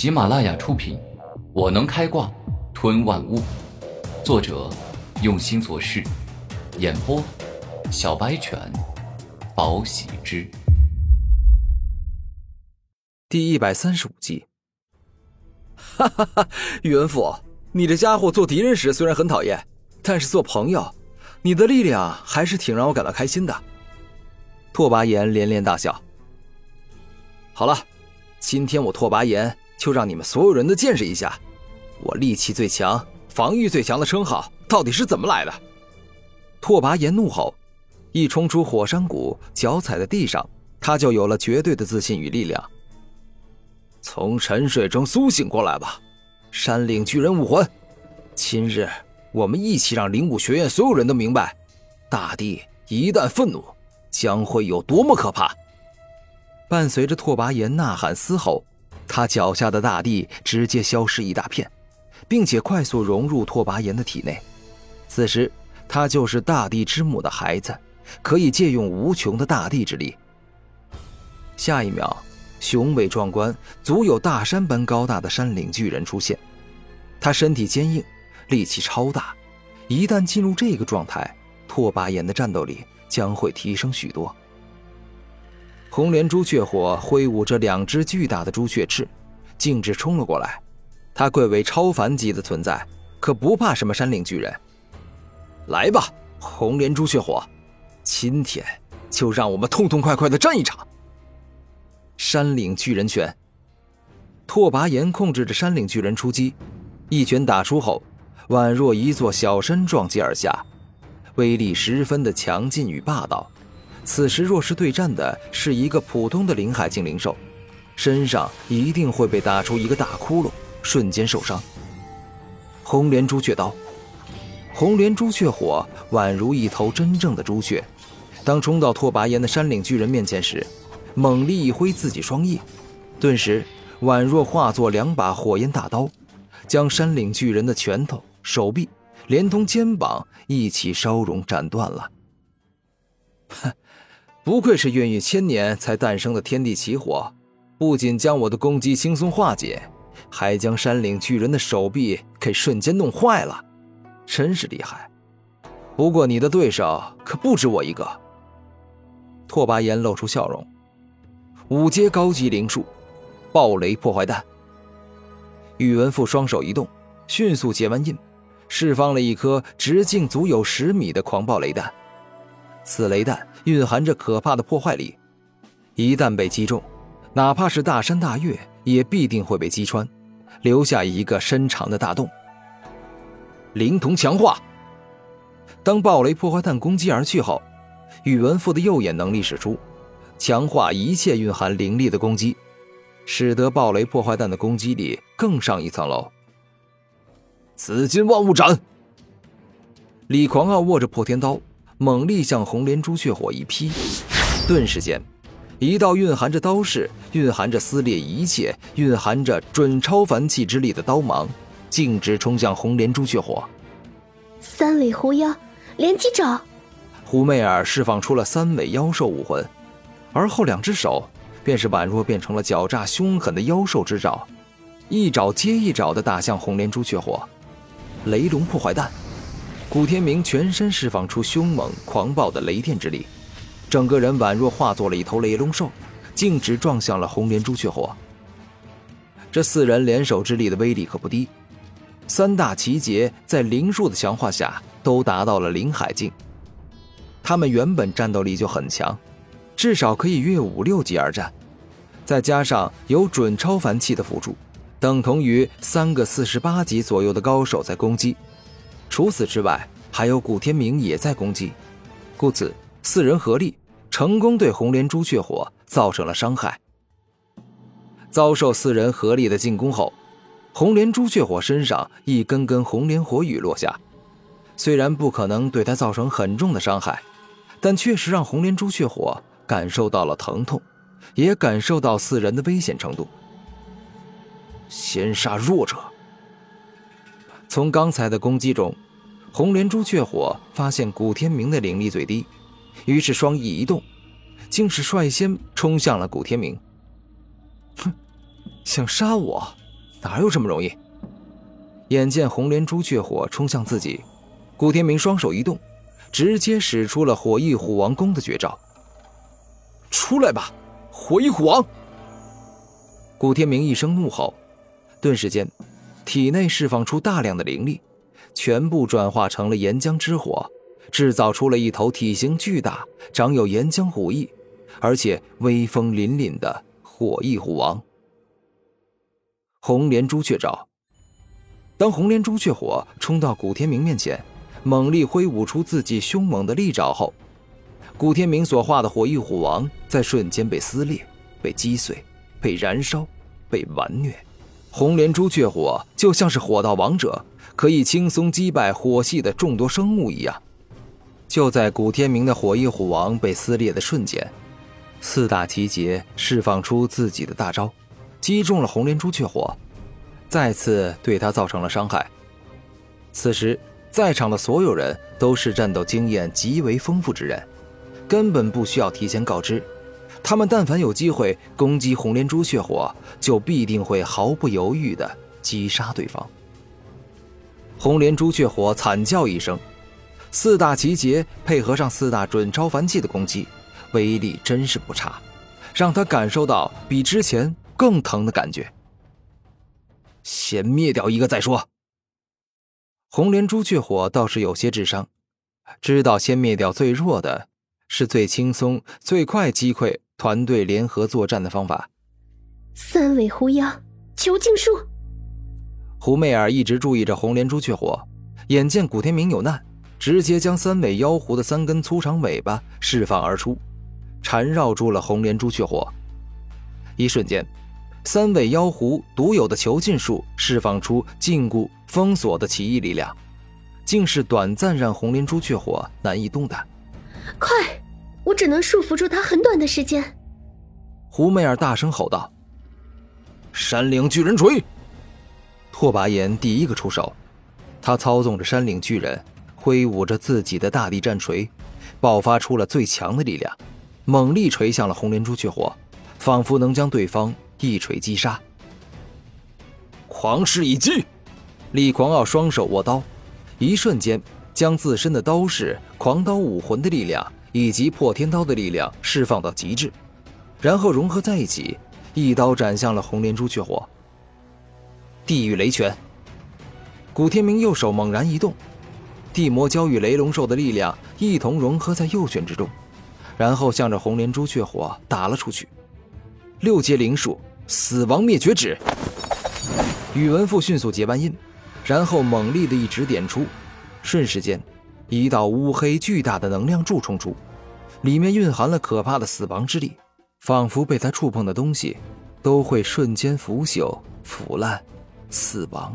喜马拉雅出品，《我能开挂吞万物》，作者用心做事，演播小白犬，宝喜之，第一百三十五集。哈哈哈，宇文父，你这家伙做敌人时虽然很讨厌，但是做朋友，你的力量还是挺让我感到开心的。拓跋炎连连大笑。好了，今天我拓跋炎就让你们所有人都见识一下，我力气最强、防御最强的称号到底是怎么来的！拓跋炎怒吼，一冲出火山谷，脚踩在地上，他就有了绝对的自信与力量。从沉睡中苏醒过来吧，山岭巨人武魂！今日我们一起让灵武学院所有人都明白，大地一旦愤怒。将会有多么可怕！伴随着拓跋炎呐喊嘶吼，他脚下的大地直接消失一大片，并且快速融入拓跋炎的体内。此时，他就是大地之母的孩子，可以借用无穷的大地之力。下一秒，雄伟壮观、足有大山般高大的山岭巨人出现。他身体坚硬，力气超大，一旦进入这个状态，拓跋炎的战斗力。将会提升许多。红莲朱雀火挥舞着两只巨大的朱雀翅，径直冲了过来。它贵为超凡级的存在，可不怕什么山岭巨人。来吧，红莲朱雀火，今天就让我们痛痛快快的战一场。山岭巨人拳，拓跋炎控制着山岭巨人出击，一拳打出后，宛若一座小山撞击而下。威力十分的强劲与霸道，此时若是对战的是一个普通的灵海境灵兽，身上一定会被打出一个大窟窿，瞬间受伤。红莲朱雀刀，红莲朱雀火宛如一头真正的朱雀，当冲到拓跋炎的山岭巨人面前时，猛力一挥自己双翼，顿时宛若化作两把火焰大刀，将山岭巨人的拳头、手臂。连同肩膀一起烧融斩断了。哼，不愧是孕育千年才诞生的天地奇火，不仅将我的攻击轻松化解，还将山岭巨人的手臂给瞬间弄坏了，真是厉害。不过你的对手可不止我一个。拓跋炎露出笑容，五阶高级灵术，暴雷破坏弹。宇文复双手一动，迅速结完印。释放了一颗直径足有十米的狂暴雷弹，此雷弹蕴含着可怕的破坏力，一旦被击中，哪怕是大山大岳也必定会被击穿，留下一个深长的大洞。灵瞳强化。当暴雷破坏弹攻击而去后，宇文复的右眼能力使出，强化一切蕴含灵力的攻击，使得暴雷破坏弹的攻击力更上一层楼。紫金万物斩！李狂傲握着破天刀，猛力向红莲朱雀火一劈，顿时间，一道蕴含着刀势、蕴含着撕裂一切、蕴含着准超凡气之力的刀芒，径直冲向红莲朱雀火。三尾狐妖，连击爪！胡媚儿释放出了三尾妖兽武魂，而后两只手便是宛若变成了狡诈凶狠的妖兽之爪，一爪接一爪的打向红莲朱雀火。雷龙破坏弹，古天明全身释放出凶猛狂暴的雷电之力，整个人宛若化作了一头雷龙兽，径直撞向了红莲朱雀火。这四人联手之力的威力可不低，三大奇杰在灵术的强化下都达到了灵海境，他们原本战斗力就很强，至少可以越五六级而战，再加上有准超凡气的辅助。等同于三个四十八级左右的高手在攻击，除此之外，还有古天明也在攻击，故此四人合力成功对红莲朱雀火造成了伤害。遭受四人合力的进攻后，红莲朱雀火身上一根根红莲火雨落下，虽然不可能对他造成很重的伤害，但确实让红莲朱雀火感受到了疼痛，也感受到四人的危险程度。先杀弱者。从刚才的攻击中，红莲朱雀火发现古天明的灵力最低，于是双翼一动，竟是率先冲向了古天明。哼，想杀我，哪有这么容易？眼见红莲朱雀火冲向自己，古天明双手一动，直接使出了火翼虎王功的绝招。出来吧，火翼虎王！古天明一声怒吼，顿时间，体内释放出大量的灵力，全部转化成了岩浆之火，制造出了一头体型巨大、长有岩浆虎翼，而且威风凛凛的火翼虎王。红莲朱雀爪。当红莲朱雀火冲到古天明面前，猛力挥舞出自己凶猛的利爪后，古天明所化的火翼虎王在瞬间被撕裂、被击碎。被燃烧，被完虐，红莲朱雀火就像是火道王者，可以轻松击败火系的众多生物一样。就在古天明的火翼虎王被撕裂的瞬间，四大奇杰释放出自己的大招，击中了红莲朱雀火，再次对他造成了伤害。此时，在场的所有人都是战斗经验极为丰富之人，根本不需要提前告知。他们但凡有机会攻击红莲朱雀火，就必定会毫不犹豫地击杀对方。红莲朱雀火惨叫一声，四大奇杰配合上四大准超凡器的攻击，威力真是不差，让他感受到比之前更疼的感觉。先灭掉一个再说。红莲朱雀火倒是有些智商，知道先灭掉最弱的，是最轻松、最快击溃。团队联合作战的方法。三尾狐妖囚禁术。胡媚儿一直注意着红莲朱雀火，眼见古天明有难，直接将三尾妖狐的三根粗长尾巴释放而出，缠绕住了红莲朱雀火。一瞬间，三尾妖狐独有的囚禁术释放出禁锢、封锁的奇异力量，竟是短暂让红莲朱雀火难以动弹。快！我只能束缚住他很短的时间。胡媚儿大声吼道：“山岭巨人锤！”拓跋炎第一个出手，他操纵着山岭巨人，挥舞着自己的大地战锤，爆发出了最强的力量，猛力锤向了红莲朱雀火，仿佛能将对方一锤击杀。狂势一击！李狂傲双手握刀，一瞬间将自身的刀势、狂刀武魂的力量。以及破天刀的力量释放到极致，然后融合在一起，一刀斩向了红莲朱雀火。地狱雷拳。古天明右手猛然一动，地魔蛟与雷龙兽的力量一同融合在右拳之中，然后向着红莲朱雀火打了出去。六阶灵术，死亡灭绝指。宇文赋迅速结完印，然后猛力的一指点出，瞬时间。一道乌黑巨大的能量柱冲出，里面蕴含了可怕的死亡之力，仿佛被他触碰的东西都会瞬间腐朽、腐烂、死亡。